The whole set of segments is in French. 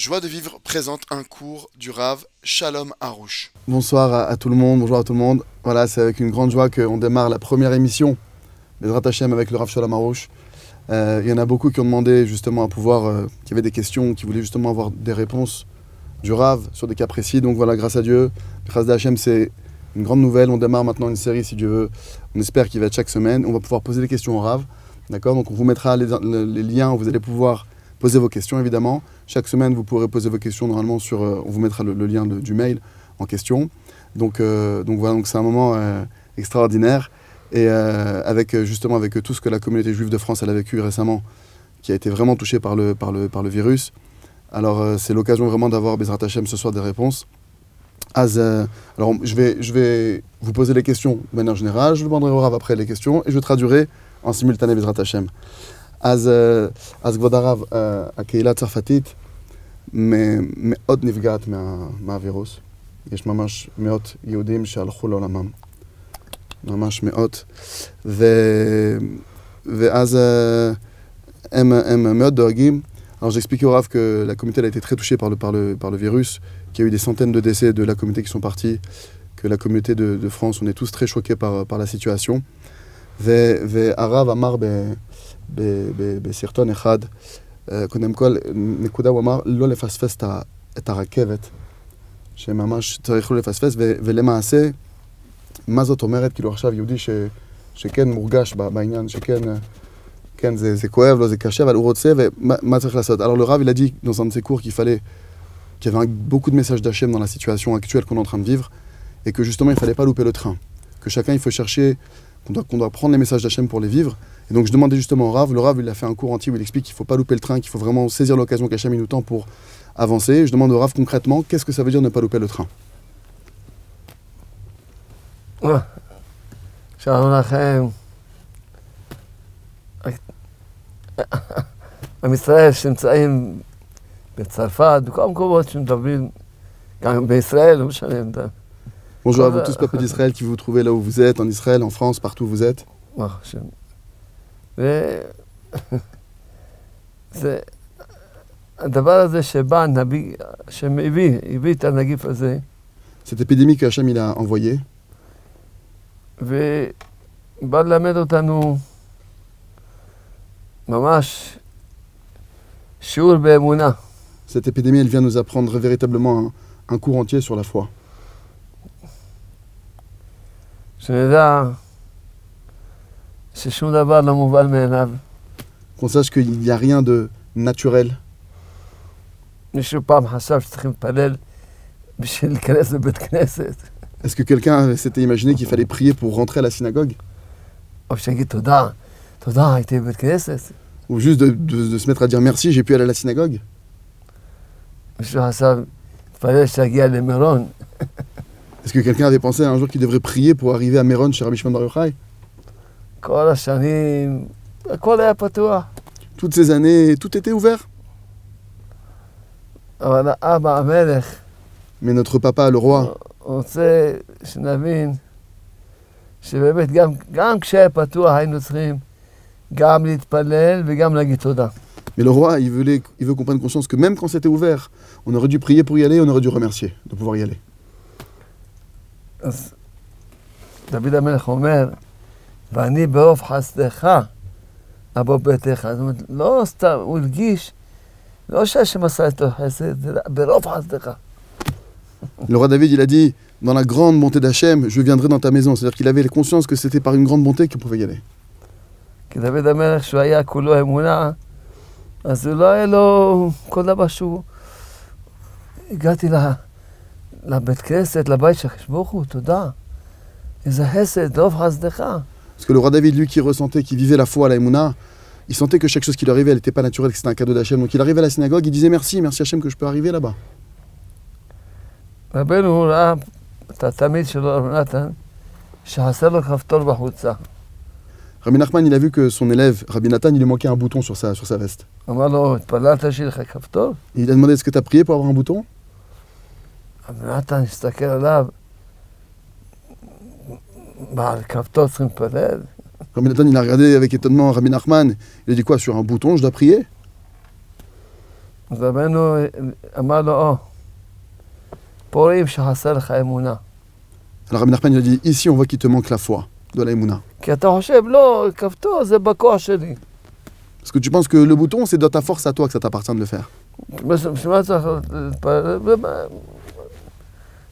Joie de vivre présente un cours du Rav Shalom Harouche. Bonsoir à, tout le monde, bonjour à tout le monde. Voilà, c'est avec une grande joie qu'on démarre la première émission des Hashem avec le Rav Shalom Harouche. Euh, il y en a beaucoup qui ont demandé justement à pouvoir, euh, qui avaient des questions, qui voulaient justement avoir des réponses du Rav sur des cas précis. Donc voilà, grâce à Dieu, grâce à Hashem, c'est une grande nouvelle. On démarre maintenant une série, si Dieu veut. On espère qu'il va être chaque semaine. On va pouvoir poser des questions au Rav. D'accord? Donc on vous mettra les, les liens où vous allez pouvoir poser vos questions évidemment. Chaque semaine, vous pourrez poser vos questions normalement sur. euh, on vous mettra le, lien du mail en question. Donc, euh, donc voilà, donc c'est un moment euh, extraordinaire. Et avec justement avec tout ce que la communauté juive de France a vécu récemment, qui a été vraiment touchée par le, par le, par le virus. Alors c'est l'occasion vraiment d'avoir Bezrat Hashem ce soir des réponses. Alors je vais, je vais vous poser les questions de manière générale, je demanderai au Rav après les questions et je traduirai en simultané Bezrat Hashem. אז, אה, אז כבוד הרב, אה, הקהילה הצרפתית מ- מאוד נפגעת מה, מהווירוס. יש ממש מאות יהודים שהלכו לעולמם. ממש מאות. ו, ואז אה, הם, הם מאוד דואגים. Alors j'expliquais au Rav que la communauté elle a été très touchée par le, par, le, par le virus, qu'il y a eu des centaines de décès de la communauté qui sont partis, que la communauté de, de France, on est tous très choqués par, par la situation. ו- והרב אמר ב, ב, ב, בסרטון אחד, אה, קודם כל, נקודה הוא אמר לא לפספס את, ה- את הרכבת, שממש צריך לא לפספס, ו, ולמעשה, מה זאת אומרת, כאילו עכשיו יהודי ש, שכן מורגש ב- בעניין, שכן אה, כן, זה, זה כואב לו, זה קשה, אבל הוא רוצה, ומה מה צריך לעשות Alors le Rav, il a dit dans un de ses cours qu'il fallait, qu'il y avait un- beaucoup de messages d'Hachem dans la situation actuelle qu'on est en train de vivre, et que justement, il ne fallait pas louper le train. Que chacun, il faut chercher, qu'on doit, qu'on doit prendre les messages d'Hachem pour les vivre. Et donc je demandais justement au Rav, le Rav, il a fait un cours entier où il explique qu'il ne faut pas louper le train, qu'il faut vraiment saisir l'occasion qu'Hachem il nous tend pour avancer. Je demande au Rav concrètement, qu'est-ce que ça veut dire ne pas louper le train שלום לכם. עם ישראל שנמצאים בצרפת, בכל המקומות שמדברים, גם בישראל, לא משנה. אתה- Bonjour à Ah, vous tous, peuple d'Israël, qui vous trouvez là où vous êtes, en Israël, en France, partout où vous êtes. ברוך השם. ו... זה... הדבר הזה שבא הנביא, שהביא, הביא את הנגיף הזה, Cette épidémie que Hachem il a envoyée, ובא ללמד אותנו ממש שיעור באמונה. cette épidémie, elle vient nous apprendre véritablement un, un cours entier sur la foi. שנדע ששום דבר לא מובן מאליו. Qu'on sache qu'il n'y a rien de naturel. מישהו פעם חשב שצריכים להתפלל בשביל להיכנס לבית כנסת, Est-ce que quelqu'un s'était imaginé qu'il fallait prier pour rentrer à la synagogue או שיגיד תודה, תודה, הייתי בבית כנסת. Ou juste de, de- de se mettre à dire merci, j'ai pu aller à la synagogue מישהו חשב, תתפלל שתגיע למירון. Est-ce que quelqu'un avait pensé un jour qu'il devrait prier pour arriver à Méron chez Rabbi Shimon Bar Yochai כל השנים, הכל היה פתוח. Toutes ces années, tout était ouvert. אבל האבא המלך Mais notre papa, le roi, רוצה שנבין שבאמת גם, גם כשהיה פתוח היינו צריכים גם להתפלל וגם להגיד תודה. mais le roi, il, voulait, il veut qu'on prenne conscience que même quand c'était ouvert, on aurait dû prier pour y aller, on aurait dû remercier de pouvoir y aller. ואני ברוב חסדך אבוא ביתך. זאת אומרת, לא סתם, הוא הרגיש, לא שהשם עשה איתו חסד, זה ברוב חסדך. Le roi David, il a dit Dans la grande bonté d'Hachem, je viendrai dans ta maison. C'est-à-dire qu'il avait conscience que c'était par une grande bonté qu'il pouvait y aller. כי דוד המלך, שהוא היה כולו אמונה, אז הוא לא היה לו כל דבר שהוא... הגעתי. לבית כנסת, לבית של הקדוש ברוך הוא, תודה. איזה חסד, רוב חסדך. Parce que le roi David, lui, qui ressentait, qui vivait la foi à la Emouna, il sentait que chaque chose qui lui arrivait, elle n'était pas naturelle, que c'était un cadeau d'Hachem. Donc il arrivait à la synagogue, il disait merci, merci Hachem que je peux arriver là-bas. Rabbi Nachman, il a vu que son élève, Rabbi Nathan, il lui manquait un bouton sur sa, sur sa veste. Il a demandé Est-ce que tu as prié pour avoir un bouton? Rabbi Nathan, bah, Rabbi Nathan, il a regardé avec étonnement Rabbi Nachman. Il a dit quoi Sur un bouton, je dois prier? Alors Rabbi Nachman, il a dit Ici, on voit qu'il te manque la foi de la émouna. Parce que tu penses que le bouton, c'est de ta force à toi que ça t'appartient de le faire?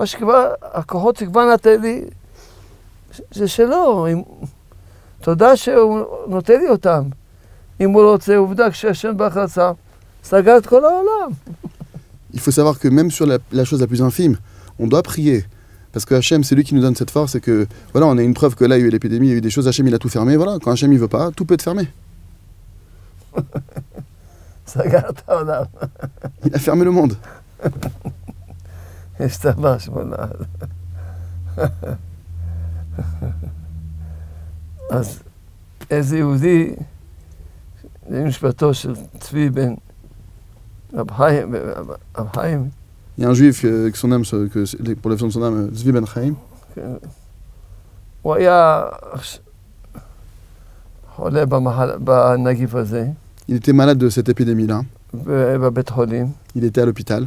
מה שכבר, הכוחות שכבר נתן לי, זה שלו. אם, תודה שהוא נותן לי אותם. אם הוא לא רוצה, עובדה, כשהשם ברוך רצה, סגר את כל העולם. Il faut savoir que même sur la, la chose la plus infime, on doit prier. Parce que Hachem, c'est lui qui nous donne cette force et que, voilà, on a une preuve que là, il y a eu l'épidémie, il y a eu des choses, Hachem, il a tout fermé. Voilà, quand Hachem, il veut pas, tout peut être fermé. סגר את העולם. Il a fermé le monde. השתבח שמונה. אז איזה יהודי, זה משפטו של צבי בן רב חיים, רב חיים, Il y a un juif euh, que son âme, se- que, c'est- pour l'élection de son âme, euh, Zvi Ben Chaim, כן, הוא היה חולה במחל, בנגיף הזה, il était malade de cette épidémie-là. ב- בבית חולים, Il était à l'hôpital.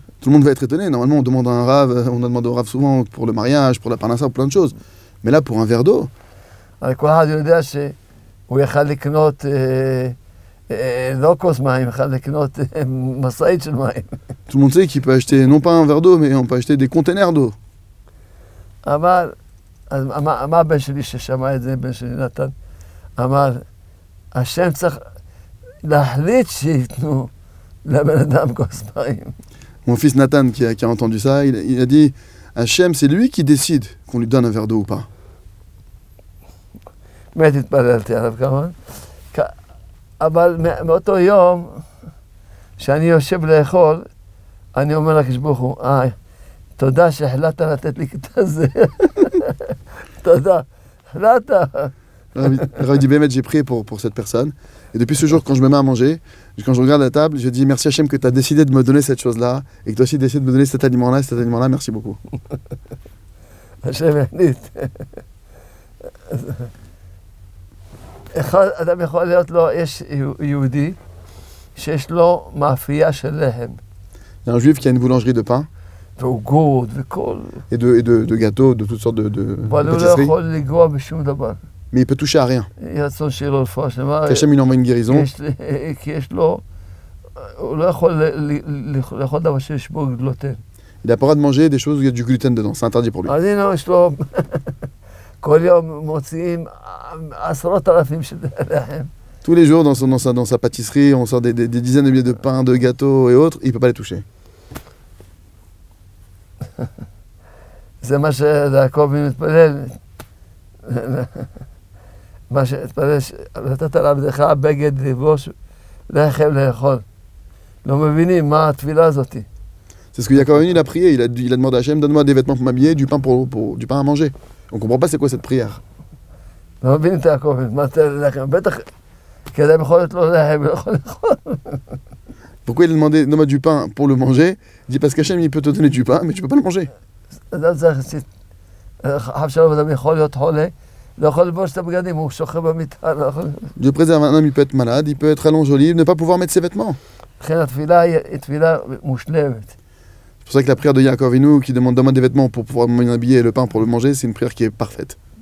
Tout le monde va être étonné. Normalement, on demande un rave, euh, on demande au rave souvent pour le mariage, pour la parnassa, pour plein de choses. Mais là, pour un verre d'eau. Tout le monde sait qu'il peut acheter non pas un verre d'eau, mais on peut acheter des containers d'eau. אבל, אז מה, מה הבן שלי ששמע את זה, בן שלי נתן, אמר, השם צריך להחליט שייתנו לבן אדם כוס מים. Mon fils Nathan, qui a, qui a entendu ça, il, il a dit Hachem, c'est lui qui décide qu'on lui donne un verre d'eau ou pas. באמת התפללתי עליו כמובן. כ- אבל מ- מאותו יום שאני יושב לאכול, אני אומר לקדוש ברוך הוא, אה, תודה שהחלטת לתת לי את הזה. תודה, החלטת. Le Rav- le Rav dit Bémet, j'ai prié pour, pour cette personne. Et depuis ce jour, quand je me mets à manger, quand je regarde la table, je dis merci Hachem que tu as décidé de me donner cette chose-là et que tu as aussi décidé de me donner cet aliment-là, cet aliment-là. Merci beaucoup. השם החליט. אחד, אדם יכול להיות לו, יש יהודי שיש לו מאפייה של לחם, Il y a un juif qui a une boulangerie de pain ועוגות וכל, et de, et de, de gâteaux, de toutes sortes de, de, de אבל הוא לא pâtisseries, יכול לגוע בשום דבר. mais il peut toucher à rien. יהי רצון שיהיה לו רפואה שלמה, Qu'Hachem il envoie une guérison. כי יש, כי יש לו, הוא לא יכול ל- ל- לאכול דבר שיש בו גלוטן. Il n'a pas le droit de manger des choses où il y a du gluten dedans. C'est interdit pour lui. אז הנה יש לו, כל יום מוציאים עשרות אלפים של לחם. Tous les jours, dans, son, dans, sa, dans sa pâtisserie, on sort des, des- des dizaines de milliers de pains, de gâteaux et autres. Il ne peut pas les toucher. זה מה שיעקב אבינו מתפלל. מה שהתפלל, ש- נתת לעבדך בגד לבוש, לחם לאכול. לא מבינים מה התפילה הזאת. C'est ce que Yaakov Avinu, il a prié. Il a, dit- il a demandé à Hachem donne-moi des vêtements pour m'habiller, du pain pour, pour- du pain à manger. On comprend pas c'est quoi cette prière. לא מבינים את יעקב אבינו, מה זה לחם? בטח, כי אדם יכול להיות לו לחם, לא יכול לאכול. Pourquoi il a demandé donne-moi du pain pour le manger Il dit parce qu'Hachem il peut te donner du pain, mais tu peux pas le manger. Dieu préserve un homme, il peut être malade, il peut être à l'enjolive, ne pas pouvoir mettre ses vêtements. C'est pour ça que la prière de Yaakovinu qui demande donne des vêtements pour pouvoir m'habiller et le pain pour le manger, c'est une prière qui est parfaite.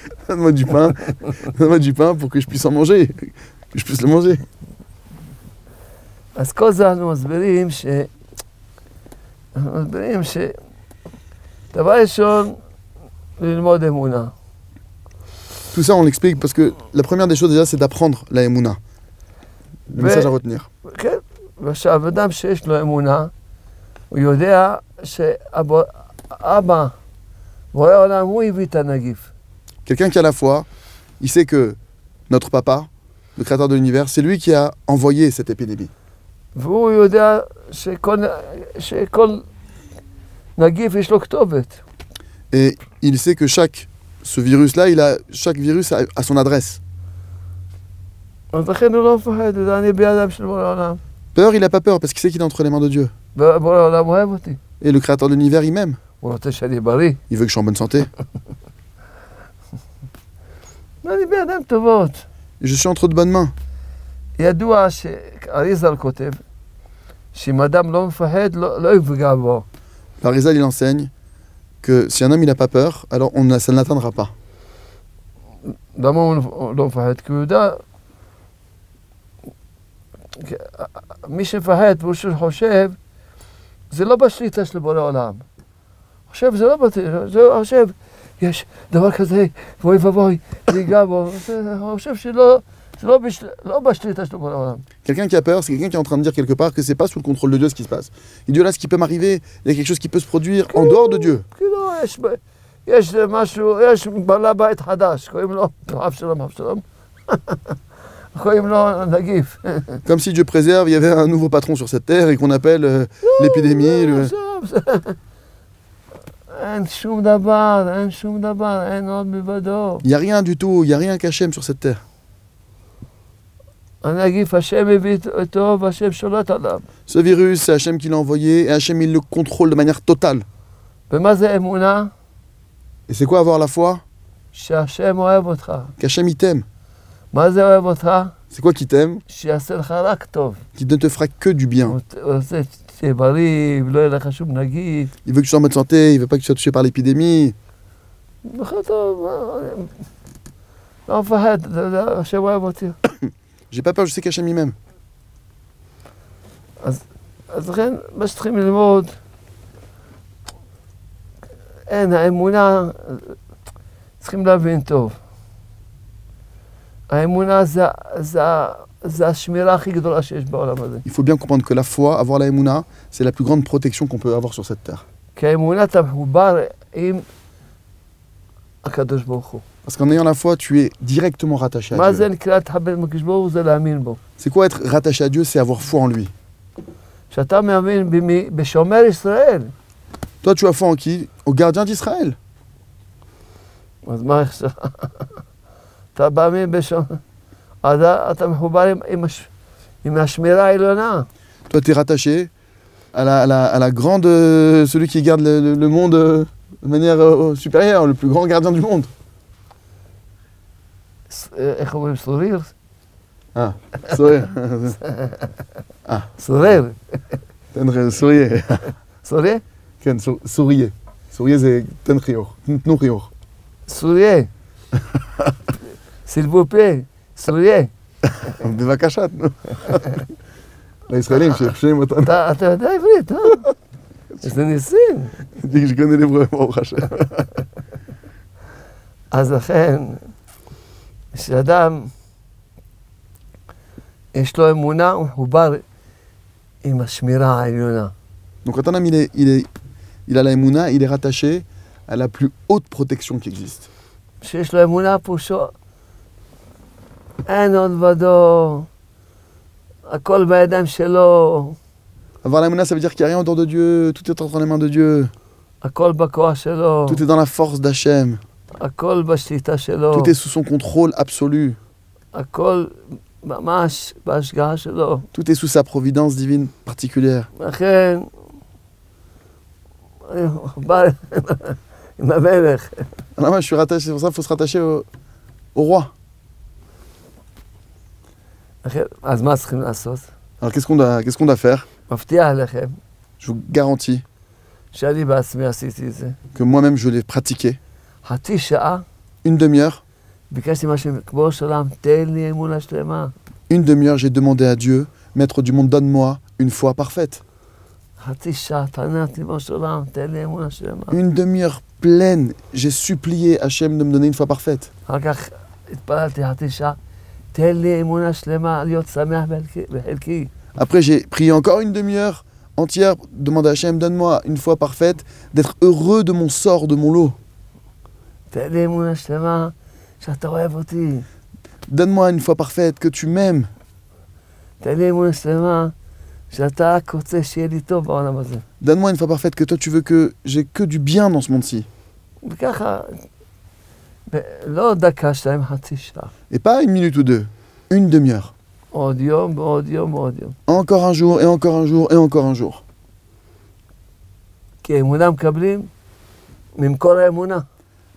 Donne-moi du pain, donne-moi du pain pour que je puisse en manger, que je puisse le manger. ש... דבר ראשון, ללמוד אמונה. Tout ça, on l'explique parce que la première des choses déjà, c'est d'apprendre la Emouna. Le Ouais. message à retenir. כן, ועכשיו, אדם שיש לו אמונה, הוא יודע שאבא, בורא עולם, הוא הביא את הנגיף. Quelqu'un qui a la foi, il sait que notre papa, le créateur de l'univers, c'est lui qui a envoyé cette épidémie. והוא יודע שכל, שכל נגיף יש לו כתובת. Et il sait que chaque, ce virus-là, il a, chaque virus a, a son adresse. אז לכן הוא לא מפחד, הוא יודע, אני בידיו של בורא עולם. Peur, il n'a pas peur parce qu'il sait qu'il est entre les mains de Dieu. ובורא עולם אוהב אותי. Et le créateur de l'univers, il m'aime. הוא רוצה שאני בריא. Il veut que je sois en bonne santé. ואני בידיים טובות. Et je suis entre de bonnes mains. ידוע שאריזל כותב, שאם אדם לא מפחד, לא, לא יפגע בו. Parizal, il enseigne que si un homme, il n'a pas peur, alors on, ne- ça ne l'atteindra pas. למה הוא לא מפחד? כי הוא יודע... מי שמפחד והוא חושב, זה לא בשליטה של בורא עולם. חושב, זה לא בשליטה, זה חושב, יש דבר כזה, ואוי ואבוי, זה ייגע בו. חושב שלא, Quelqu'un qui a peur, c'est quelqu'un qui est en train de dire quelque part que c'est pas sous le contrôle de Dieu ce qui se passe. Il dit là, ce qui peut m'arriver, il y a quelque chose qui peut se produire en dehors de Dieu. Comme si Dieu préserve, il y avait un nouveau patron sur cette terre et qu'on appelle euh, l'épidémie. Il n'y a rien du tout, il n'y a rien qu'Hachem sur cette terre. Ce virus, c'est Hachem qui l'a envoyé et Hachem il le contrôle de manière totale. Et c'est quoi avoir la foi? Qu'Hachem il t'aime. C'est quoi qui t'aime? Qui ne te fera que du bien. Il veut que tu sois en bonne santé, il ne veut pas que tu sois touché par l'épidémie. בכלל טוב, מה- לא מפחד, אתה יודע, השם אוהב אותי. J'ai pas peur, je sais qu'Hachem il m'aime. אז לכן, מה שצריכים ללמוד, אין, האמונה, צריכים להבין טוב. האמונה זה, זה, זה השמירה הכי גדולה שיש בעולם הזה. Il faut bien comprendre que la foi, avoir la Emouna, c'est la plus grande protection qu'on peut avoir sur cette terre. כי האמונה אתה מחובר עם הקדוש ברוך הוא. Parce qu'en ayant la foi, tu es directement rattaché à Dieu. C'est quoi être rattaché à Dieu? C'est avoir foi en lui. Toi, tu as foi en qui? Au gardien d'Israël. Toi, tu es rattaché à la, grande, euh, celui qui garde le monde euh, de manière euh, supérieure, le plus grand gardien du monde. אה, איך אומרים? סוריר? אה, סוריר. אה. סוריר. תן לך, סוריה. סוריה? כן, סוריה. סוריה זה תן חיוך, תנו חיוך. סוריה. סילבו פה, סוריה. בבקשה, תנו. לישראלים שחושבים אותנו. אתה יודע עברית, אה? כן. איזה ניסים. יש גנדי לברוא, ברוך השם. אז לכן... כשאדם יש לו אמונה, הוא מחובר עם השמירה העליונה. Donc quand un homme il, est, il, est, il a la Emouna, il est rattaché à la plus haute protection qui existe. שיש לו אמונה פירושו, אין עוד בדו, הכל בידיים שלו, Avoir la Emouna, ça veut dire qu'il n'y a rien en dehors de Dieu, tout est entre les mains de Dieu, הכל בכוח שלו, tout est dans la force d'Hachem, הכל בשליטה שלו, Tout est sous son contrôle absolu. Tout est sous sa providence divine particulière. Alors ah moi, je suis rattaché, c'est pour ça qu'il faut se rattacher au, roi. Alors qu'est-ce qu'on doit, qu'est-ce qu'on doit faire? Je vous garantis que moi-même je l'ai pratiqué. חצי שעה Une demi-heure, ביקשתי משהו, כבוד של עולם, תן לי אמונה שלמה. une demi-heure, j'ai demandé à Dieu, Maître du monde, donne-moi une foi parfaite. חצי שעה, תענה ריבונו של עולם, תן לי אמונה שלמה. Une demi-heure pleine, j'ai supplié Hachem de me donner une foi parfaite. אחר כך התפללתי חצי שעה, תן לי אמונה שלמה להיות שמח בחלקי- בחלקי. Après, j'ai prié encore une demi-heure entière, demandé à Hachem, donne-moi une foi parfaite, d'être heureux de mon sort, de mon lot. Donne-moi une foi parfaite que tu m'aimes. Donne-moi une foi parfaite que toi tu veux que j'ai que du bien dans ce monde-ci. Et pas une minute ou deux, une demi-heure. Encore un jour et encore un jour et encore un jour.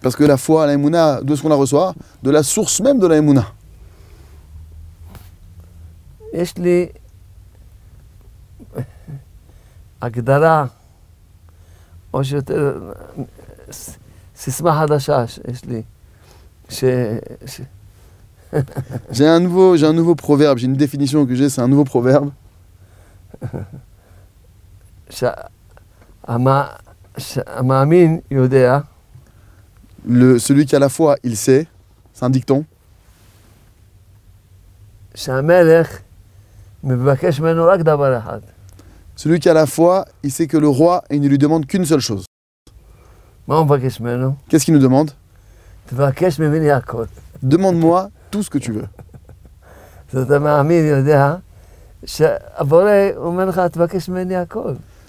כי אמונה מקבלים ממקור האמונה. Parce que la foi, la émouna, de ce qu'on la reçoit, de la source même de la émouna. יש לי הגדרה, או שיותר, ס- סיסמה חדשה שיש לי, ש... ש... J'ai un, nouveau, j'ai un nouveau proverbe, j'ai une définition que j'ai, c'est un nouveau proverbe. שהמא... שהמאמין יודע celui qui a la foi, il sait. C'est un dicton. Celui qui a la foi, il sait que le roi, il ne lui demande qu'une seule chose. Qu'est-ce qu'il nous demande? Demande-moi tout ce que tu veux.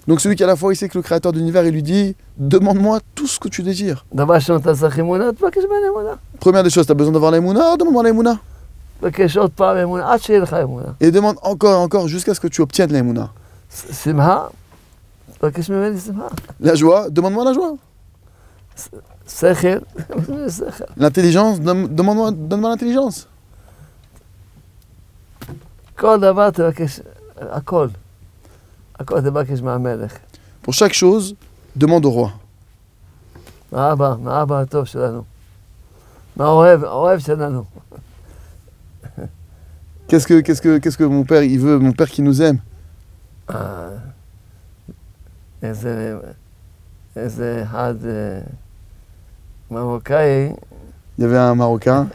Donc celui qui a la foi, il sait que le créateur de l'univers, il lui dit Demande-moi tout ce que tu désires. Première des choses, tu as besoin d'avoir l'aïmouna, demande-moi l'aïmouna. Et demande encore, et encore, jusqu'à ce que tu obtiennes l'aïmouna. La joie, demande-moi la joie. L'intelligence, demande-moi donne l'intelligence. Pour chaque chose, demande au roi. Qu'est-ce que, qu'est-ce que, qu'est-ce que mon père, il veut, mon père qui nous aime? Il y avait un Marocain.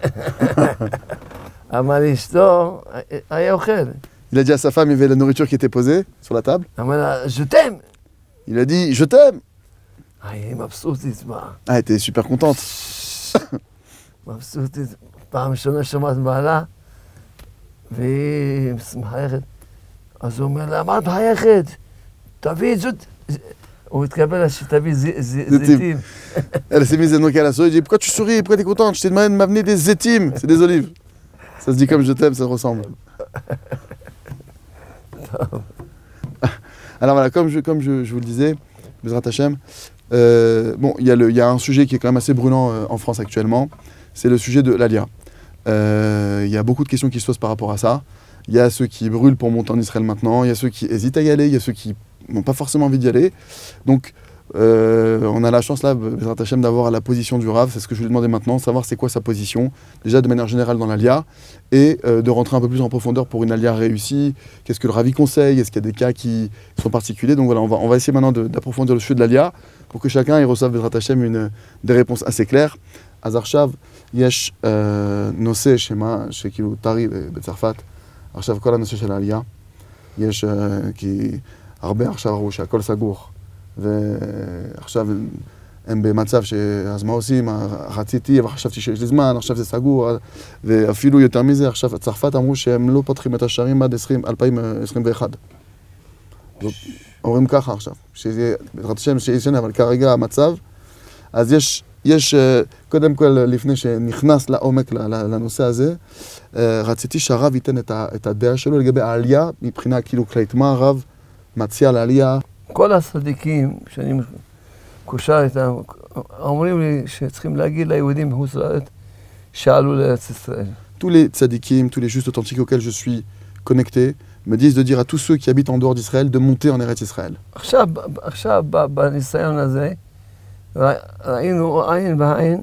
Il a dit à sa femme, il y avait la nourriture qui était posée sur la table. Je t'aime. Il a dit, je t'aime. Ah, ah elle était super contente. Elle s'est mise donc à la souris, elle dit Pourquoi tu souris? Pourquoi t'es contente? Je t'ai demandé de m'amener des zétimes. C'est des olives. Ça se dit comme je t'aime, ça ressemble. Alors voilà, comme je, comme je, vous le disais, Bezrat Hashem, euh, il y, a un sujet qui est quand même assez brûlant euh, en France actuellement, c'est le sujet de l'Alia. Euh, Il y a beaucoup de questions qui se posent par rapport à ça. Il y a ceux qui brûlent pour monter en Israël maintenant, il y a ceux qui hésitent à y aller, il y a ceux qui n'ont pas forcément envie d'y aller. Euh, on a la chance là, Hachem, d'avoir la position du Rav. C'est ce que je lui demandais maintenant, savoir c'est quoi sa position, déjà de manière générale dans l'Alia, et euh, de rentrer un peu plus en profondeur pour une Alia réussie. Qu'est-ce que le Ravi conseille? Est-ce qu'il y a des cas qui sont particuliers? Donc voilà, on va, essayer maintenant d'approfondir le sujet de l'Alia pour que chacun y reçoive Hachem, des réponses assez claires. Azarchav, Yesh, euh, Nosé, Shema, Shekilu, Tari, Betzarfat, Kola, Nosé, Shel Alia, Yesh, qui, Arbe, Roucha, Kol, ועכשיו הם במצב שאז מה עושים, רציתי, אבל חשבתי שיש לי זמן, עכשיו זה סגור, ואפילו יותר מזה, עכשיו צרפת אמרו שהם לא פותחים את השערים עד 20, 2021. זאת, אומרים ככה עכשיו, שזה, בעזרת השם שישנה, אבל כרגע המצב, אז יש, יש, אה, קודם כל, לפני שנכנס לעומק לנושא הזה, אה, רציתי שהרב ייתן את הדעה שלו לגבי העלייה, מבחינה כאילו כללית, מה הרב מציע לעלייה, כל הצדיקים שאני מקושר איתם, אומרים לי שצריכים להגיד ליהודים בחוץ לארץ שעלו לארץ ישראל. tous les tzadikim, tous les justes authentiques auxquels je suis connecté, me disent de dire à tous ceux qui habitent en dehors d'Israël de monter en Eretz Israël. עכשיו, עכשיו ב- בניסיון הזה, ר- ראינו עין בעין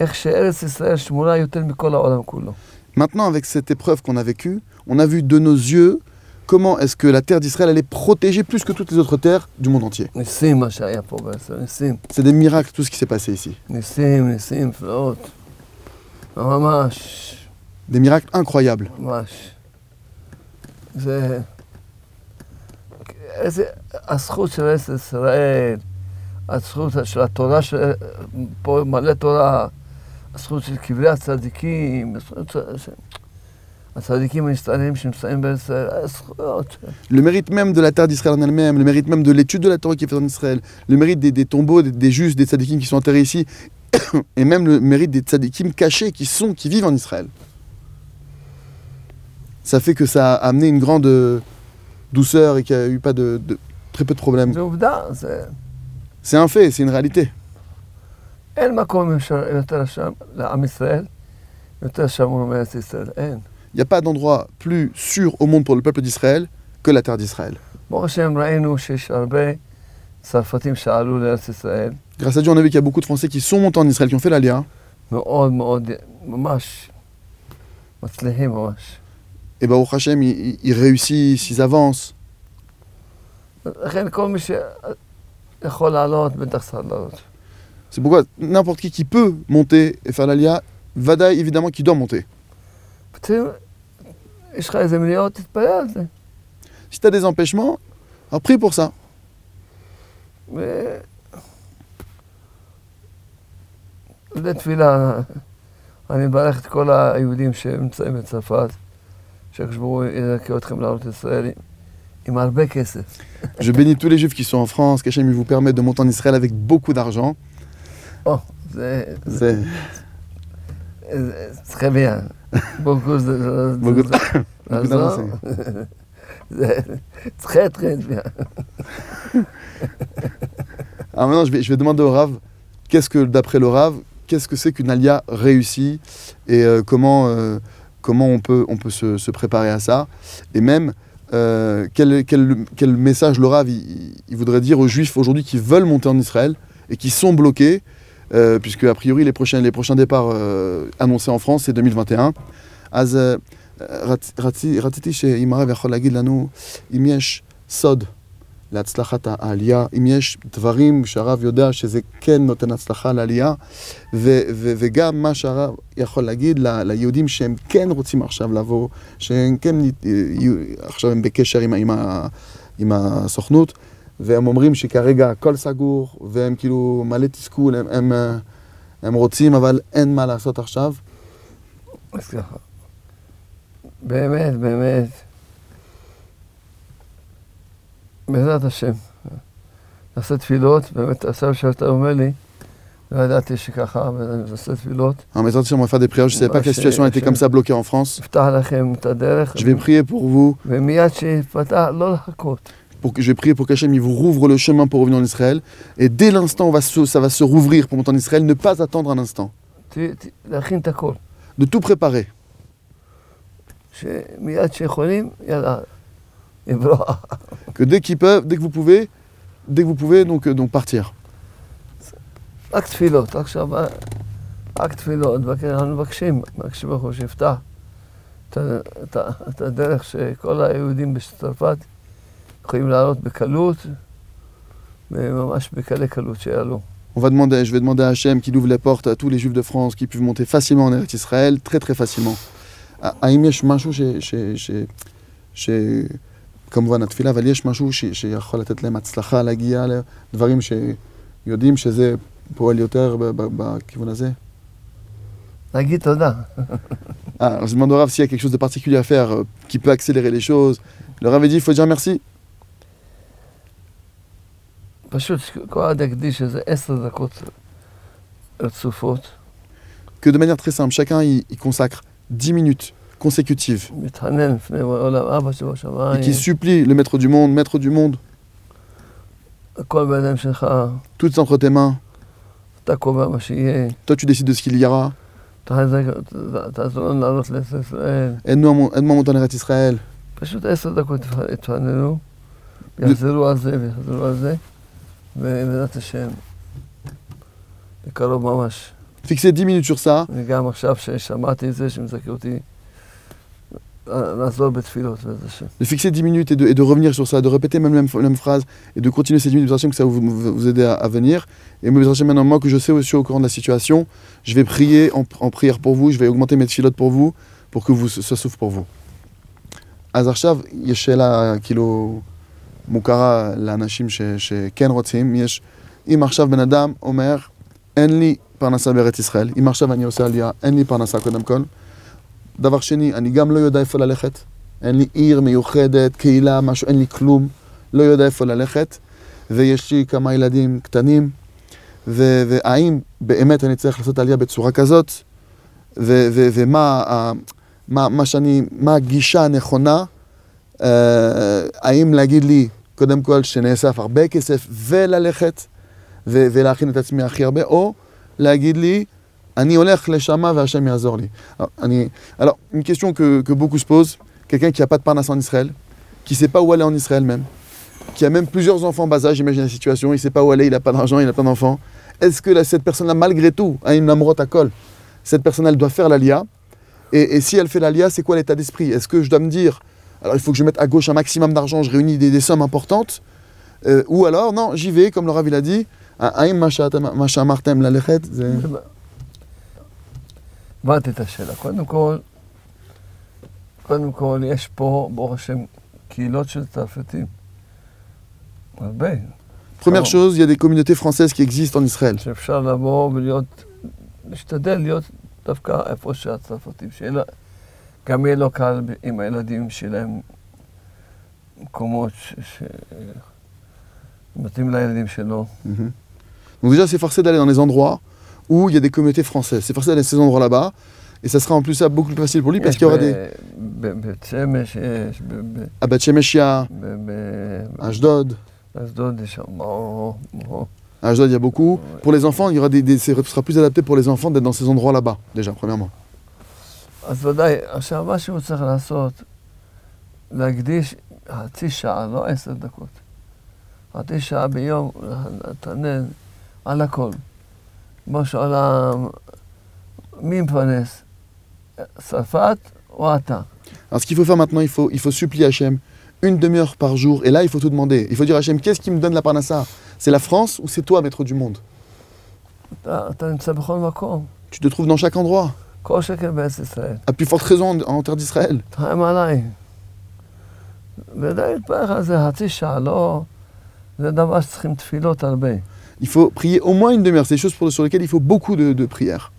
איך שארץ ישראל שמורה יותר מכל העולם כולו. Maintenant, avec cette épreuve qu'on a vécue, on a vu de nos yeux comment est-ce que la terre d'Israël allait est protégée plus que toutes les autres terres du monde entier? C'est des miracles tout ce qui s'est passé ici. Des miracles incroyables. Le mérite même de la terre d'Israël en elle-même, le mérite même de l'étude de la Torah qui est faite en Israël, le mérite des, des tombeaux, des, des justes, des tzadikim qui sont enterrés ici, et même le mérite des tzadikim cachés qui sont, qui vivent en Israël. Ça fait que ça a amené une grande euh, douceur et qu'il n'y a eu pas de, de- très peu de problèmes. זה עובדה, זה... C'est un fait, c'est une réalité. אין מקום אפשר- יותר שם לעם ישראל, יותר שמור מארץ ישראל, אין. il n'y a pas d'endroit plus sûr au monde pour le peuple d'Israël que la terre d'Israël. Grâce à Dieu, on a vu qu'il y a beaucoup de Français qui sont montés en Israël, qui ont fait l'aléa. Et bien, au Hachem, ils, ils réussissent, ils avancent. C'est pourquoi n'importe qui qui peut monter et faire l'alia, Vadaï évidemment qui doit monter. פתאום יש לך איזה מניעות, תתפלל על זה. Si tu as des empêchements, alors prie pour ça. ו- זה תפילה, אני מברך את כל היהודים שנמצאים בצרפת, שהקדוש ברוך הוא יזכה אתכם לעלות לישראל עם הרבה כסף. Je bénis tous les juifs qui sont en France, qu'Hachem il vous permet de monter en Israël avec beaucoup d'argent. או, זה C'est זה très bien. Beaucoup de Beaucoup de Très, très bien. Alors maintenant, je vais, je vais demander au Rav, qu'est-ce que, d'après le Rav, qu'est-ce que c'est qu'une alia réussie et euh, comment, euh, comment on peut, on peut se, se préparer à ça? Et même, euh, quel, quel, quel, message le Rav il, voudrait dire aux juifs aujourd'hui qui veulent monter en Israël et qui sont bloqués euh, puisque a priori les prochains, les prochains départs euh, annoncés en France, c'est 2021. אז רצ- רצי- רציתי שאם הרב יכול להגיד לנו אם יש סוד להצלחת העלייה, אם יש דברים שהרב יודע שזה כן נותן הצלחה לעלייה, ו- ו- וגם מה שהרב יכול להגיד ל- ליהודים שהם כן רוצים עכשיו לבוא, שהם כן עכשיו הם בקשר עם, עם, ה- עם הסוכנות, והם אומרים שכרגע הכל סגור, והם כאילו מלא תסכול, הם, הם, אה, הם רוצים, אבל אין מה לעשות עכשיו. אז ככה. באמת, באמת. בעזרת השם. נעשה תפילות, באמת עכשיו שאתה אומר לי, לא savais pas que la situation était comme ça bloquée en France. נפתח לכם את הדרך, Je vais prier pour vous, ומיד שיפתח, לא לחכות. pour que, je vais prier pour qu'Hachem il vous rouvre le chemin pour revenir en Israël. Et dès l'instant où va se- ça va se rouvrir pour monter en Israël, ne pas attendre un instant. ת- ת- להכין את הכל. De tout préparer. שמיד שיכולים, יאללה, לברוח. Que dès qu'ils peuvent, dès que vous pouvez, dès que vous pouvez, donc, euh, donc partir. רק תפילות, רק עכשיו, רק תפילות, מבקש- אנחנו מבקשים, מבקשים ברוך הוא שיפתח את ה- את ה- את הדרך שכל היהודים בצרפת יכולים לעלות בקלות, וממש בקלי קלות שיעלו. On va demander, je vais demander à Hachem qu'il ouvre les portes à tous les juifs de France qui puissent monter facilement en Eretz Israël, très très facilement. האם יש משהו ש... ש, ש, ש כמובן התפילה, אבל יש משהו ש, שיכול לתת להם הצלחה להגיע לדברים שיודעים שזה פועל יותר ב- ב- בכיוון הזה? להגיד תודה. Ah, alors je demande au Rav s'il y a quelque chose de particulier à faire euh, qui peut accélérer les choses. Le Rav a dit il faut dire merci. פשוט שכל אחד יקדיש איזה עשר דקות רצופות, Que de manière très simple, chacun il, il consacre 10 minutes consécutives מתחנן לפני עולם אבא et שבשמיים, qui supplie le maître du monde, maître du monde, הכל בידיים שלך, tout est entre tes mains. אתה קובע מה שיהיה, Toi tu décides de ce qu'il y aura. תחזק, תעזור לנו לעלות לארץ ישראל. Aide-nous à, mon- aide-moi à monter en Eretz Israël. פשוט ובעזרת השם, בקרוב ממש. Fixez 10 minutes sur ça. וגם עכשיו ששמעתי את זה, שמזכה אותי לעזור בתפילות, בעזרת השם. De fixer 10 minutes et de, et de revenir sur ça, de répéter même la même, la même phrase et de continuer ces 10 minutes, Bezrat Hashem, que ça va vous, vous, vous aider à, à venir. Et moi, Bezrat Hashem, maintenant, moi que je sais aussi au courant de la situation, je vais prier en, en prière pour vous, je vais augmenter mes tfilotes pour vous, pour que vous, ça s'ouvre pour vous. אז עכשיו יש שאלה כאילו מוכרה לאנשים ש, שכן רוצים, יש, אם עכשיו בן אדם אומר, אין לי פרנסה בארץ ישראל, אם עכשיו אני עושה עלייה, אין לי פרנסה קודם כל. דבר שני, אני גם לא יודע איפה ללכת, אין לי עיר מיוחדת, קהילה, משהו, אין לי כלום, לא יודע איפה ללכת, ויש לי כמה ילדים קטנים, ו- והאם באמת אני צריך לעשות עלייה בצורה כזאת, ו- ו- ומה מה, מה, שאני, מה הגישה הנכונה, האם להגיד לי, קודם כל, שנאסף הרבה כסף וללכת ו- ולהכין את עצמי הכי הרבה, או להגיד לי, אני הולך לשם והשם יעזור לי. Alors, אני, alors, une question que, que beaucoup se posent, quelqu'un qui n'a pas de parnasse en Israël, qui ne sait pas où aller en Israël même, qui a même plusieurs enfants bas âge, imagine la situation, il ne sait pas où aller, il n'a pas d'argent, il n'a pas d'enfants. Est-ce que la- cette personne-là, malgré tout, a une amrot à col Cette personne, elle doit faire l'alia. Et, et si elle fait l'alia, c'est quoi l'état d'esprit Est-ce que je dois me dire, alors il faut que je mette à gauche un maximum d'argent, je réunis des, des sommes importantes Euh, Ou alors, non, j'y vais, comme le Rav il a dit, האם מה שאתם- מה שאמרתם ללכת זה... הבנתי את השאלה. קודם כל, קודם כל, יש פה, ברוך השם, קהילות של צרפתים. הרבה. Première Oh. chose, il y a des communautés françaises qui existent en Israël. שאפשר לבוא ולהיות, להשתדל להיות דווקא איפה שהצרפתים, שיהיה לה- גם יהיה לו קל ב- עם הילדים שלהם, מקומות ש... ש... מתאים לילדים שלו. Mhm. Donc déjà, c'est forcé d'aller dans les endroits où il y a des communautés françaises. C'est forcé d'aller à ces endroits là-bas. Et ça sera en plus ça beaucoup plus facile pour lui parce יש qu'il y aura ב- des... בבית שמש יש, ב- ב- À Beth Shemesh, il y a ב- ב- à Ashdod. באשדוד יש שם, או, או, À Ashdod, il y a beaucoup. Pour les enfants, il y aura des, des- ce sera plus adapté pour les enfants d'être dans ces endroits là-bas, déjà, premièrement. אז ודאי, עכשיו מה שהוא צריך לעשות, להקדיש חצי שעה, לא עשר דקות. חצי שעה ביום, להתענן על הכל. כמו שעולם, מי מפרנס? צרפת או אתה? Alors ce qu'il faut faire maintenant, il faut, il faut supplier Hachem une demi-heure par jour. Et là, il faut tout demander. Il faut dire Hachem, qu'est-ce qui me donne la parnassa C'est la France ou c'est toi, maître du monde אתה, אתה נמצא בכל מקום. Tu te trouves dans chaque endroit. À plus raison en, d'Israël. Il faut prier au moins une demi-heure. C'est des choses sur lesquelles il faut beaucoup de, de prières.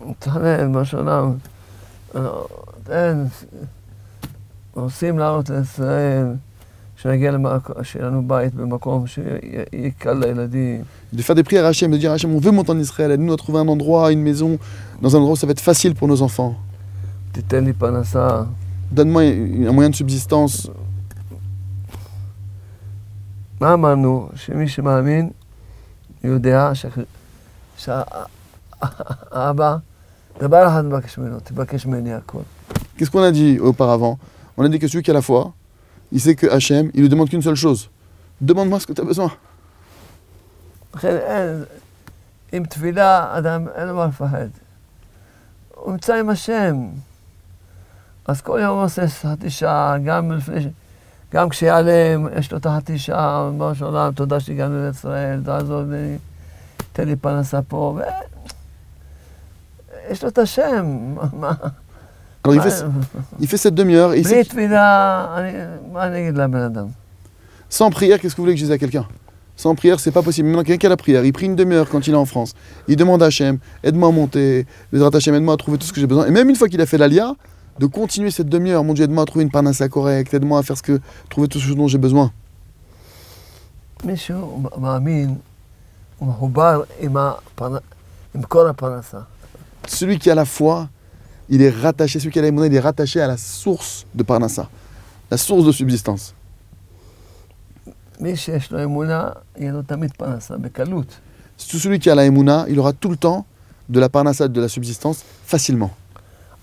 שנגיע למקום, שיהיה לנו בית במקום שיהיה קל לילדים. De faire des prières à Hachem, de dire Hachem, on veut monter en Israël, aide-nous à trouver un endroit, une maison, dans un endroit où ça va être facile pour nos enfants. תיתן לי פרנסה. Donne-moi un moyen de subsistance. מה אמרנו? שמי שמאמין יודע ש- שהאבא, דבר אחד מבקש ממנו, תבקש ממני הכל. Qu'est-ce qu'on a dit auparavant On a dit que celui qui a la foi, il sait que Hachem, il lui demande qu'une seule chose. Demande-moi ce que tu as besoin. לכן אין, עם תפילה אדם אין לו מה לפחד. הוא נמצא עם השם. אז כל יום עושה חצי שעה, גם לפני ש... גם כשיעלם, יש לו את החצי שעה, ריבונו של עולם, תודה שהגענו לישראל, תעזור לי, תן לי פרנסה פה. ו... יש לו את השם, מה- Quand il, fait, il cette demi-heure. Sans prière, qu'est-ce que vous voulez que je dise à quelqu'un? Sans prière, c'est pas possible. Maintenant, quelqu'un qui a la prière, il prie une demi-heure quand il est en France. Il demande à Hachem, aide-moi à monter, aide-moi à trouver tout ce que j'ai besoin. Et même une fois qu'il a fait l'Alia, de continuer cette demi-heure, mon Dieu, aide-moi à trouver une parnassa correcte, aide-moi à faire ce que, trouver tout ce dont j'ai besoin. Celui qui a la foi, il est rattaché, celui qui a la émouna, il est rattaché à la source de parnassa, la source de subsistance. מי שיש לו אמונה, יהיה לו תמיד פרנסה, בקלות. Tout celui qui a la émouna, il aura tout le temps de la parnassa, de la subsistance, facilement.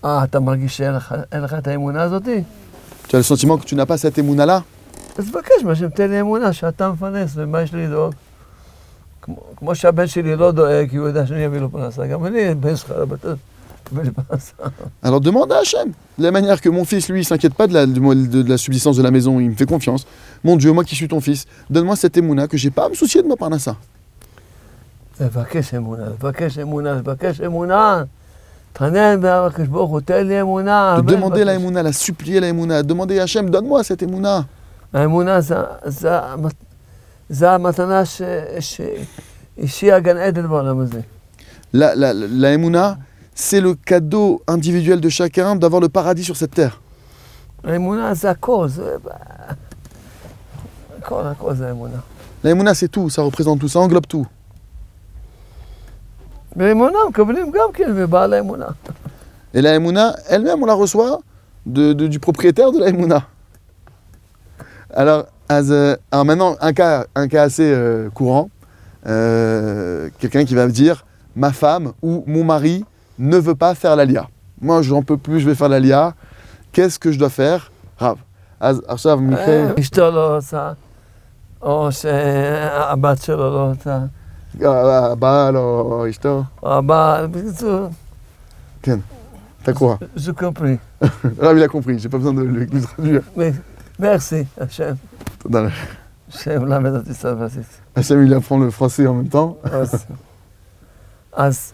אה, אתה מרגיש שאין לך, אין לך את האמונה הזאתי? Tu as le sentiment que tu n'as pas cette émouna-là אז תבקש מהשם, תן לי אמונה שאתה מפרנס, ומה יש לי לדאוג? כמו, כמו שהבן שלי לא דואג, כי הוא יודע שאני אביא לו פרנסה, גם אני בן שלך, אבל אתה לקבל פרנסה. Alors demande à Hachem. De la manière que mon fils, lui, il s'inquiète pas de la, de, de la subsistance de la maison, il me fait confiance. Mon Dieu, moi qui suis ton fils, donne-moi cette émouna que j'ai pas à me soucier de ma parnassa. לבקש אמונה, לבקש אמונה, לבקש אמונה. תענן בקדוש ברוך הוא, תן לי אמונה. De הרבה demander la לבקש. émouna, la supplier la émouna, demander à Hachem, donne-moi cette émouna. האמונה זה, זה, המת- זה המתנה ש- שהשאירה גן עדן בעולם הזה. La, la, la émouna, c'est le cadeau individuel de chacun d'avoir le paradis sur cette terre. L'aïmouna, c'est cause. C'est tout, ça représente tout, ça englobe tout. Et la Emouna, elle-même, on la reçoit de, du propriétaire de la Emouna. Alors, euh, alors, maintenant, un cas, un cas assez euh, courant, euh, quelqu'un qui va me dire, ma femme ou mon mari ne veut pas faire l'alia. Moi, j'en peux plus, je vais faire l'alia. Qu'est-ce que je dois faire Rav. אז עכשיו, מיכאל, אשתו לא רוצה, או שהבת שלו לא רוצה, הבעל או אשתו, או הבעל, בקיצור, t'as quoi זו קומפרי. Rav, il a compris, j'ai pas besoin de lui lui traduire. מרסי, השם, Dans le- השם למד אותי צרפתית. Hachem, il apprend le français en même temps. אז,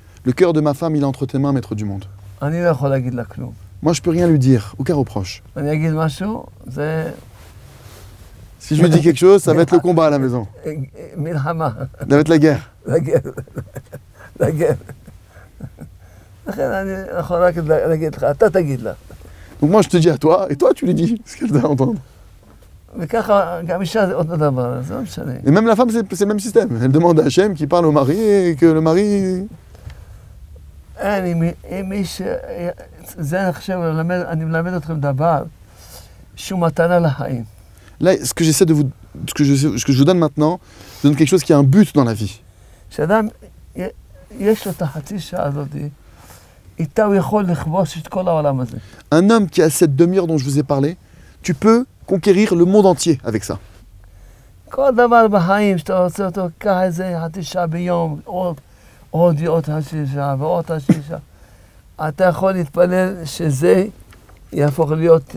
Le cœur de ma femme, il est entre tes mains, maître du monde. Moi, je peux rien lui dire, aucun reproche. Si je lui dis quelque chose, ça va être le combat à la maison. Ça va être la guerre. La guerre. La guerre. Donc moi je te dis à toi, et toi tu lui dis ce qu'elle doit entendre. Et même la femme, c'est le même système. Elle demande à Hachem qui parle au mari et que le mari אין, אם, אם מיש... זה אני חושב, ללמד, אני מלמד אתכם דבר שהוא מתנה לחיים. Là, ce que j'essaie de vous... Ce que, je, ce que je vous donne maintenant, je donne quelque chose qui a un but dans la vie. שאדם, י- יש לו את החצי שעה הזאת, איתה הוא יכול לכבוש את כל העולם הזה. Un homme qui a cette demi-heure dont je vous ai parlé, tu peux conquérir le monde entier avec ça. כל דבר בחיים שאתה רוצה אותו, קח איזה חצי שעה ביום, עוד, עוד עוד חצי שעה ועוד חצי שעה. אתה יכול להתפלל שזה יהפוך להיות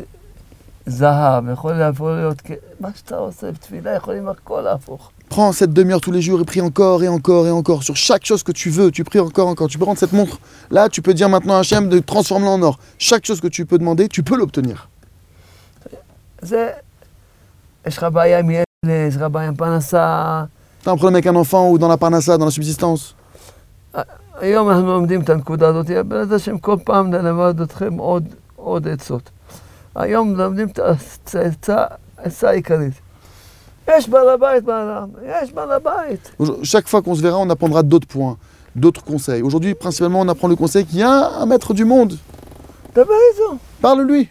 זהב, יכול להפוך להיות... כ- מה שאתה עושה בתפילה יכולים הכל להפוך. Prends cette demi-heure tous les jours et prie encore et encore et encore sur chaque chose que tu veux. Tu pries encore, encore. Tu peux rendre cette montre. Là, tu peux dire maintenant à Hachem de transformer en or. Chaque chose que tu peux demander, tu peux l'obtenir. זה, יש לך בעיה עם ילד, יש לך בעיה עם פרנסה. T'as un problème avec un enfant ou dans la parnassa, dans la subsistance. היום אנחנו לומדים את הנקודה הזאת, בעזרת השם כל פעם נלמד אתכם עוד, עוד עצות. היום לומדים את העצה העצה העיקרית. יש בעל הבית בעולם, יש בעל הבית. Aujourd'hui- Chaque fois qu'on se verra, on apprendra d'autres points, d'autres conseils. Aujourd'hui, principalement, on apprend le conseil qu'il y a un maître du monde. דבר איתו, Parle-lui.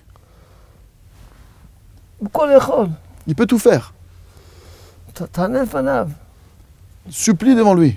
בכל יכול. Il peut tout faire. ת- תענה לפניו, Supplie devant lui.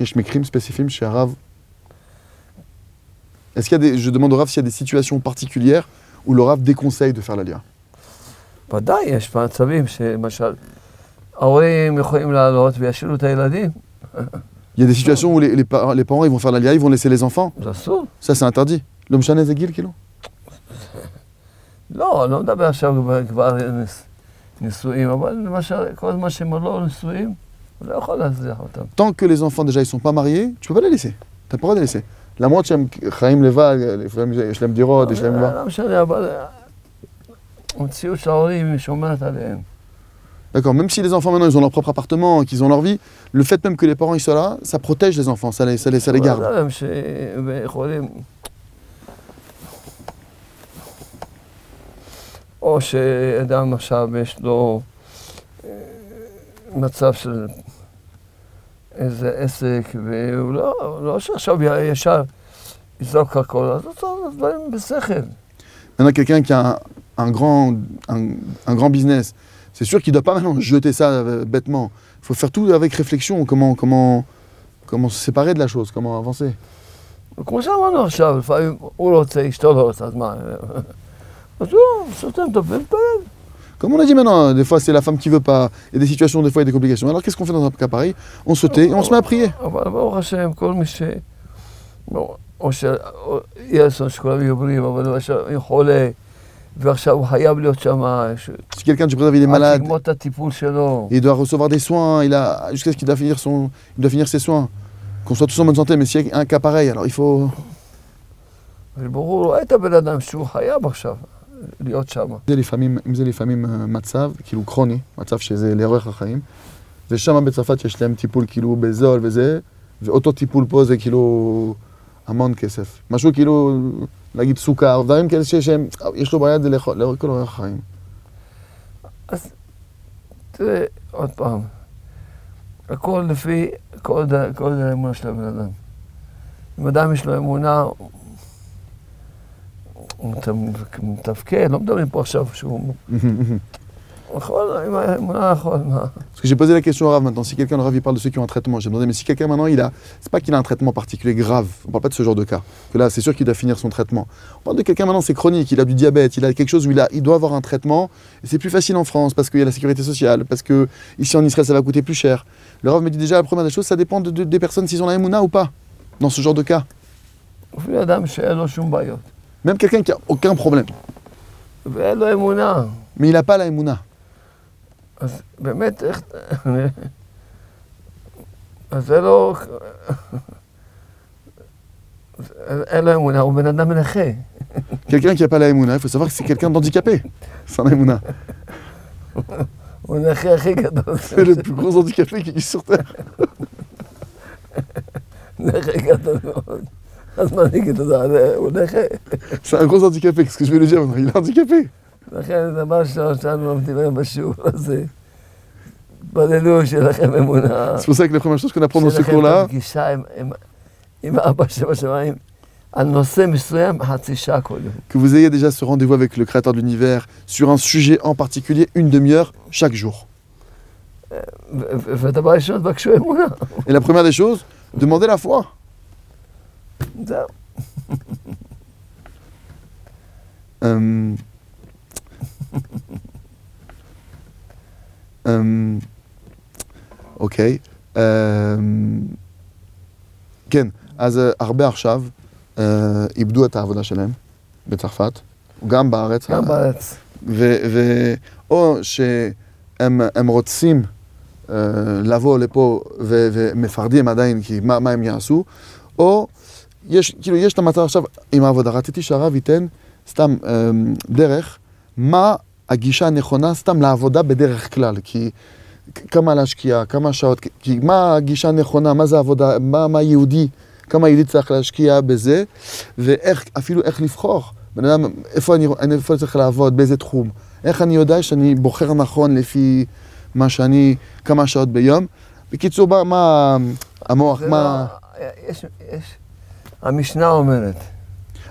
יש מקרים ספציפיים שהרב... Est-ce qu'il y a des... Je demande au Rav s'il y a des situations particulières où le Rav déconseille de faire l'alia. ודאי, יש מצבים שלמשל, ההורים יכולים לעלות וישאירו את הילדים, Il y a des situations où les, les par- les parents ils vont faire l'alia, ils vont laisser les enfants. זה אסור. Ça, c'est interdit. לא משנה איזה גיל, כאילו. לא, אני לא מדבר עכשיו כבר- כבר נס- נישואים, אבל למשל, כל זמן שהם לא נשואים, הוא לא יכול להזריח אותם. Tant que les enfants déjà ils sont pas mariés, tu peux pas les laisser. T'as pas le droit de les laisser. למרות שהם חיים לבד, לפעמים יש להם דירות, יש להם... לא משנה, אבל המציאות של ההורים שומרת עליהם. D'accord, même si les enfants maintenant ils ont leur propre appartement et qu'ils ont leur vie, le fait même que les parents ils soient là, ça protège les enfants, ça les, ça les, ça les garde. אבל הם שהם יכולים... או שאדם עכשיו יש לו אה, מצב של איזה עסק, והוא לא, לא שעכשיו י- ישר יזרוק הכל, אז הוא צריך לעשות דברים בשכל. Maintenant quelqu'un qui a un, un grand, un, un grand business, c'est sûr qu'il ne doit pas maintenant jeter ça euh, bêtement. Il faut faire tout avec réflexion, comment, comment, comment se séparer de la chose, comment avancer. וכמו שאמרנו עכשיו, לפעמים הוא לא רוצה, אשתו לא רוצה, אז מה? אז הוא סותם את הפה ומתפלל. Comme on a dit maintenant, hein, des fois c'est la femme qui veut pas, il y a des situations, des fois il y a des complications. Alors qu'est-ce qu'on fait dans un cas pareil On se tait et on se met à prier. Si quelqu'un du il est malade, il doit recevoir des soins, hein. a jusqu'à ce qu'il doit son, doit finir ses soins. Qu'on soit tous en bonne santé, mais s'il y a un cas pareil, alors il faut. להיות שם. זה לפעמים, אם זה לפעמים אה, מצב, כאילו כרוני, מצב שזה לאורך החיים, ושם בצרפת יש להם טיפול כאילו בזול וזה, ואותו טיפול פה זה כאילו המון כסף. משהו כאילו, נגיד סוכר, דברים כאלה שיש שהם, יש לו בעיה לאורך כל אורך החיים. אז תראה, עוד פעם, הכל לפי, כל האמונה של הבן אדם. אם אדם יש לו אמונה, הוא מת- מתפקד, לא מדברים פה עכשיו שהוא... הוא יכול, עם האמונה יכול, מה? Parce que j'ai posé la question au Rav maintenant, si quelqu'un, le Rav il parle de ceux qui ont un traitement, j'ai demandé, mais si quelqu'un maintenant il a, c'est pas qu'il a un traitement particulier grave, on parle pas de ce genre de cas, que là c'est sûr qu'il doit finir son traitement. On parle de quelqu'un maintenant c'est chronique, il a du diabète, il a quelque chose où il, a, il doit avoir un traitement, et c'est plus facile en France parce qu'il y a la sécurité sociale, parce que ici en Israël ça va coûter plus cher. Le Rav me dit déjà la première des choses, ça dépend de- de- des personnes s'ils ont la Emouna ou pas, dans ce genre de cas. Même quelqu'un qui a aucun problème. Mais il n'a pas la Emouna. Quelqu'un qui n'a pas la Emouna, il faut savoir que c'est quelqu'un d'handicapé. C'est un C'est le plus gros handicapé qui existe sur Terre. נכה גדול מאוד. אז מה אני אגיד, אתה יודע, הוא נכה. C'est un gros handicapé, qu'est-ce que je vais lui dire maintenant Il est handicapé. לכן, דבר ראשון שאנו לומדים היום בשיעור הזה, התפללו שיהיה לכם אמונה. C'est pour ça que la première chose qu'on apprend dans ce שיהיה לכם את cours-là, הפגישה עם- עם- עם אבא שבשמיים, על נושא מסוים, חצי שעה כל יום. que vous ayez déjà ce rendez-vous avec le Créateur de l'univers sur un sujet en particulier, une demi-heure chaque jour. ו- ו- ודבר ראשון, תבקשו אמונה. Et la première des choses, demandez la foi. זהו. Euh, euh, ok. אה, כן, אז אה, הרבה עכשיו אה, איבדו את העבודה שלהם בצרפת, גם בארץ. גם בארץ. ו- ו- או שהם הם רוצים אה, לבוא לפה ו- ומפחדים עדיין, כי מה, מה הם יעשו, או יש, כאילו, יש את המצב עכשיו עם העבודה. רציתי שהרב ייתן סתם אה, דרך, מה הגישה הנכונה סתם לעבודה בדרך כלל, כי כמה להשקיע, כמה שעות, כי- מה הגישה הנכונה, מה זה עבודה, מה, מה יהודי, כמה יהודי צריך להשקיע בזה, ואיך, אפילו איך לבחור. בן אדם, איפה אני, אני איפה אני צריך לעבוד, באיזה תחום. איך אני יודע שאני בוחר נכון לפי מה שאני, כמה שעות ביום. בקיצור, מה, מה המוח, מה... לא- יש, יש, המשנה אומרת,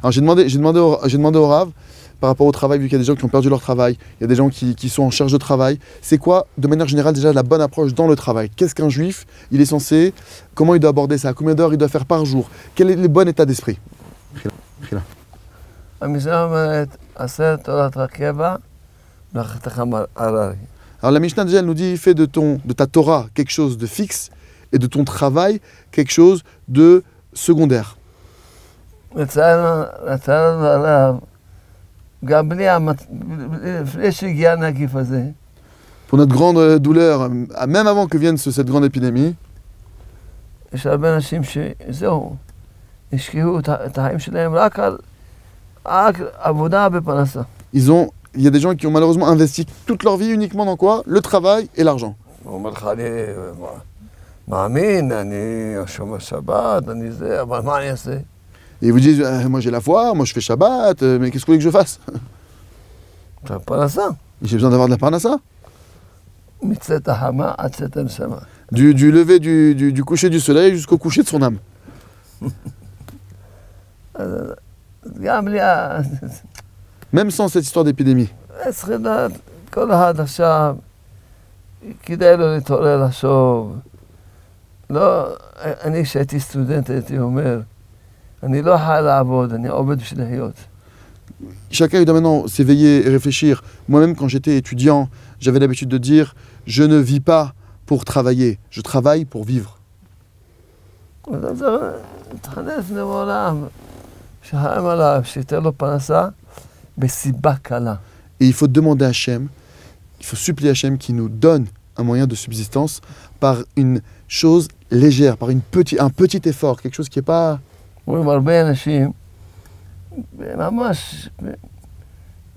Alors j'ai demandé, j'ai demandé, au, j'ai demandé au Rav, par rapport au travail, vu qu'il y a des gens qui ont perdu leur travail, il y a des gens qui, qui sont en charge de travail, c'est quoi, de manière générale, déjà la bonne approche dans le travail Qu'est-ce qu'un juif, il est censé, comment il doit aborder ça Combien d'heures il doit faire par jour Quel est le bon état d'esprit המשנה אומרת, עשה תורת הקבע, מלאכתך הררי. Alors la Mishnah déjà, elle nous dit, fais de, ton, de ta Torah quelque chose de fixe et de ton travail quelque chose de secondaire. לצערנו לצערנו הרב, גם בלי המצ... לפני שהגיע הנגיף הזה, Pour notre grande euh, douleur, euh, même avant que vienne ce- cette grande épidémie, יש הרבה אנשים שזהו, השקיעו את ה- את החיים שלהם רק על רק עבודה ופרנסה. Ils ont, il y a des gens qui ont malheureusement investi toute leur vie uniquement dans quoi Le travail et l'argent. Et ils vous disent, Euh, moi j'ai la foi, moi je fais Shabbat, euh, mais qu'est-ce que vous voulez que je fasse עכשיו, פרנסה, J'ai besoin d'avoir de la parnassa. מצאת החמה עד צאת הנשמה. Du, du lever du, du, du coucher du soleil jusqu'au coucher de son âme. אז גם לי, ה- Même sans cette histoire d'épidémie. צריכים לדעת, כל אחד עכשיו, כדאי לו להתעורר לחשוב. לא, אני כשהייתי סטודנט הייתי אומר, אני לא חי לעבוד, אני עובד בשביל לחיות. Chacun il doit maintenant s'éveiller et réfléchir. Moi-même, quand j'étais étudiant, j'avais l'habitude de dire Je ne vis pas pour travailler, je travaille pour vivre. אז אתה צריך להתחנף לעולם, שחיים עליו, שייתן לו פרנסה בסיבה קלה. Et il faut demander à Hachem, il faut supplier Hachem qui nous donne un moyen de subsistance par une chose légère, par une petit, un petit effort, quelque chose qui n'est pas. רואים הרבה אנשים, ממש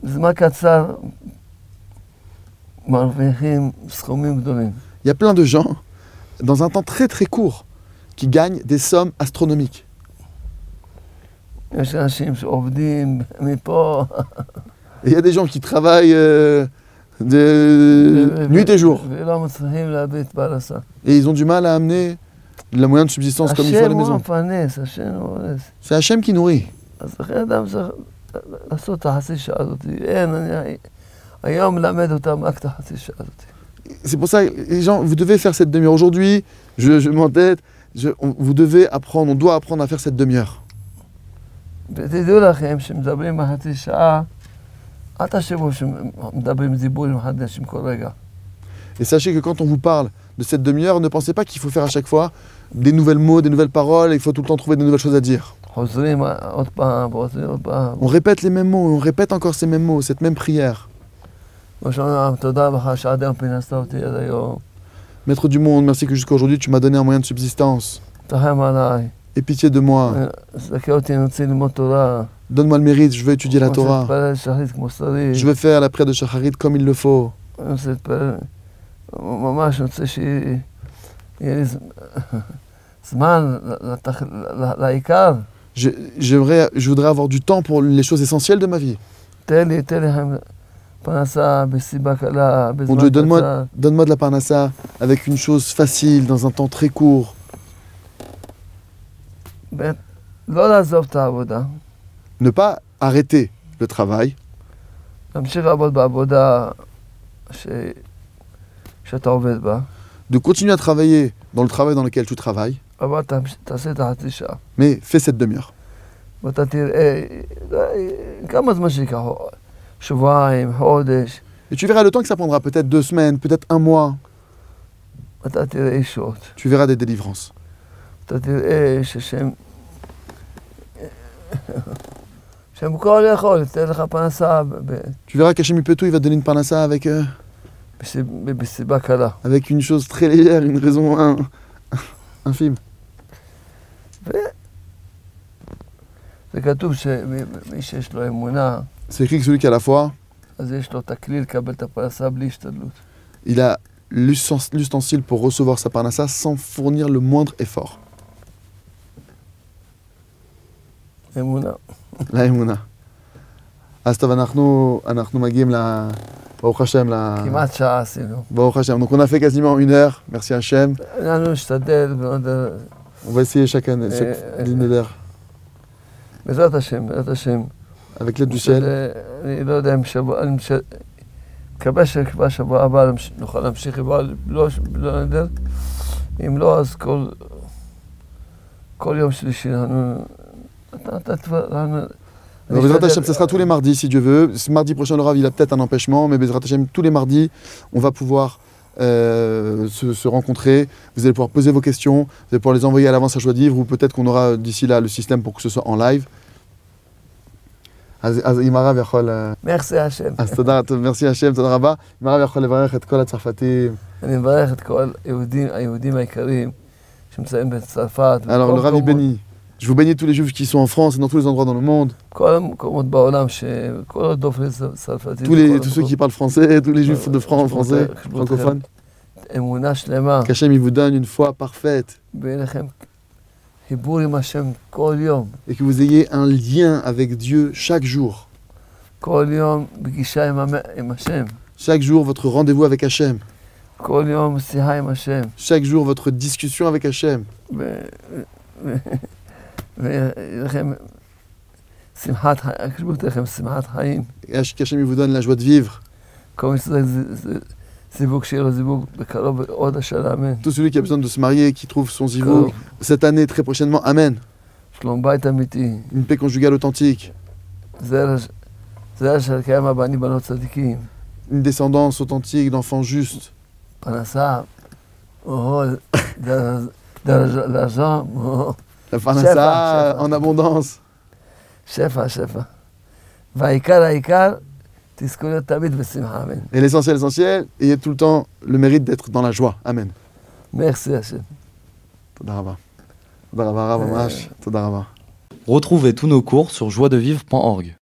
בזמן קצר מרוויחים סכומים גדולים. Il y a plein de gens, dans un temps très très court, qui gagnent des sommes astronomiques. יש אנשים שעובדים מפה, Et il y a des gens qui travaillent euh, de nuit et jour. ולא מצליחים להביא את פרנסה. Et ils ont du mal à amener le moyen de subsistance comme il faut à la maison. C'est Hachem qui nourrit. C'est pour ça, les gens, vous devez faire cette demi-heure. Aujourd'hui, je, je m'entête, vous devez apprendre, on doit apprendre à faire cette demi-heure. Et sachez que quand on vous parle de cette demi-heure, ne pensez pas qu'il faut faire à chaque fois des nouvelles mots, des nouvelles paroles, et il faut tout le temps trouver de nouvelles choses à dire. On répète les mêmes mots, on répète encore ces mêmes mots, cette même prière. Maître du monde, merci que jusqu'à aujourd'hui tu m'as donné un moyen de subsistance. Et pitié de moi. Donne-moi le mérite, je veux étudier la Torah. Je veux faire la prière de Shacharit comme il le faut. אני רוצה להתפלל, ממש, אני רוצה שיהיה לי ז- זמן לתח- ל- לעיקר. Je, j'aimerais, je voudrais avoir du temps pour les choses essentielles de ma vie. תן לי, תן לי חיים פרנסה בסיבה קלה, Mon Dieu, בזמן קצר. donne-moi, donne-moi de la parnassa avec une chose facile, dans un temps très court. ב', לא לעזוב את העבודה, Ne pas arrêter le travail, de continuer à travailler dans le travail dans lequel tu travailles. Mais fais cette demi-heure. Et tu verras le temps que ça prendra, peut-être deux semaines, peut-être un mois. Tu verras des délivrances. Tu verras qu'Hachem peut tout, il va te donner une panassa avec... Euh mais c'est Bacala. Avec une chose très légère, une raison un, infime. C'est écrit que celui qui a la foi, il a l'ustensile pour recevoir sa parnassa sans fournir le moindre effort. La émouna. אז טוב, אנחנו, אנחנו מגיעים ל... ברוך השם, ל... כמעט שעה עשינו. ברוך השם. A fait quasiment une heure, merci Hachem. אנחנו נשתדל, ועוד, אה, On va essayer chacun Euh, chaque euh, d'une d'heure בעזרת השם, בעזרת השם. avec l'aide du ciel. זה- אני לא יודע אם שבוע, אני מקווה שכבר שבוע הבא נוכל להמשיך לא לא נדר. אם לא, אז כל, כל יום שלישי אנחנו... אתה- אתה כבר- אנחנו- אני Donc, Bezrat אשתדל- Hashem, ce sera tous les mardis si Dieu veut. Ce mardi prochain, le Rav, il a peut-être un empêchement, mais Bezrat Hashem, tous les mardis, on va pouvoir euh, se, se rencontrer. Vous allez pouvoir poser vos questions, vous allez pouvoir les envoyer à l'avance à choix de vivre, ou peut-être qu'on aura d'ici là le système pour que ce soit en live. אז אז אם הרב יכול... אה, מרסי השם. אז תודה, טוב, מרסי השם, תודה רבה. אם הרב יכול לברך את כל הצרפתים. אני מברך את כל היהודים, היהודים היקרים שנמצאים בצרפת. Alors, ובכל le Rav, il מקומות. bénit Je vous baignez tous les juifs qui sont en France et dans tous les endroits dans le monde. Tous, les, tous ceux qui parlent français, tous les juifs de France, français, francophones. Qu'Hachem, vous donne une foi parfaite. Et que vous ayez un lien avec Dieu chaque jour. Chaque jour, votre rendez-vous avec Hachem. Chaque jour, votre discussion avec Hachem. Que Hachem vous donne la joie de vivre. Tout celui qui a besoin de se marier, qui trouve son zivou cette année, très prochainement, Amen. Une paix conjugale authentique. Une descendance authentique d'enfants justes. La parnassa hein, hein. en abondance. Shefa, shefa. Hein, Vaikar, aikar, tiskunot tamid amen. Et l'essentiel, l'essentiel, ayez tout le temps le mérite d'être dans la joie. Amen. Merci Hachem. Tadaraba. Tadaraba, rabamash. Tadaraba. Retrouvez tous nos cours sur joiedevivre.org.